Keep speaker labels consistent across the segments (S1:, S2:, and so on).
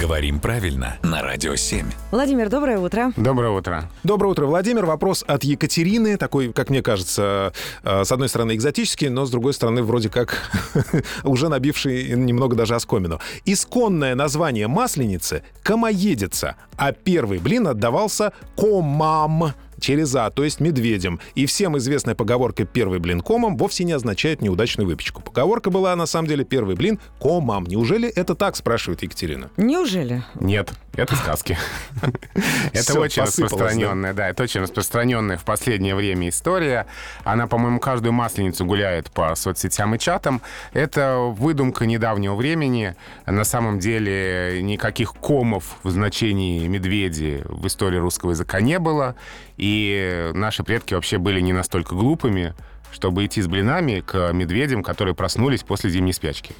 S1: Говорим правильно на Радио 7.
S2: Владимир, доброе утро.
S3: Доброе утро.
S4: Доброе утро, Владимир. Вопрос от Екатерины, такой, как мне кажется, э, с одной стороны экзотический, но с другой стороны вроде как уже набивший немного даже оскомину. Исконное название масленицы — комоедица, а первый блин отдавался комам через А, то есть медведем. И всем известная поговорка «первый блин комом» вовсе не означает неудачную выпечку. Поговорка была, на самом деле, «первый блин комам». Неужели это так, спрашивает Екатерина?
S2: Неужели?
S3: Нет, это сказки. Это очень
S4: да?
S3: распространенная, да, это очень распространенная в последнее время история. Она, по-моему, каждую масленицу гуляет по соцсетям и чатам. Это выдумка недавнего времени. На самом деле никаких комов в значении медведи в истории русского языка не было. И наши предки вообще были не настолько глупыми, чтобы идти с блинами к медведям, которые проснулись после зимней спячки.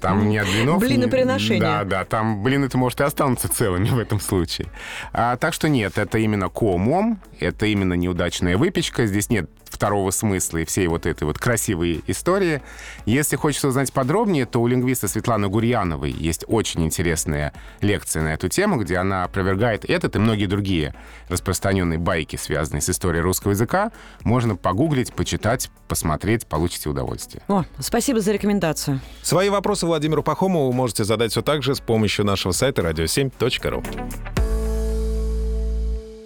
S3: Там не от блинов... ни-
S2: Блиноприношение.
S3: Да, да, там блины-то, может, и останутся целыми в этом случае. А, так что нет, это именно комом, это именно неудачная выпечка. Здесь нет второго смысла и всей вот этой вот красивой истории. Если хочется узнать подробнее, то у лингвиста Светланы Гурьяновой есть очень интересная лекция на эту тему, где она опровергает этот и многие другие распространенные байки, связанные с историей русского языка. Можно погуглить, почитать, посмотреть, получите удовольствие.
S2: О, спасибо за рекомендацию.
S4: Свои вопросы Владимиру Пахомову вы можете задать все так же с помощью нашего сайта radio7.ru.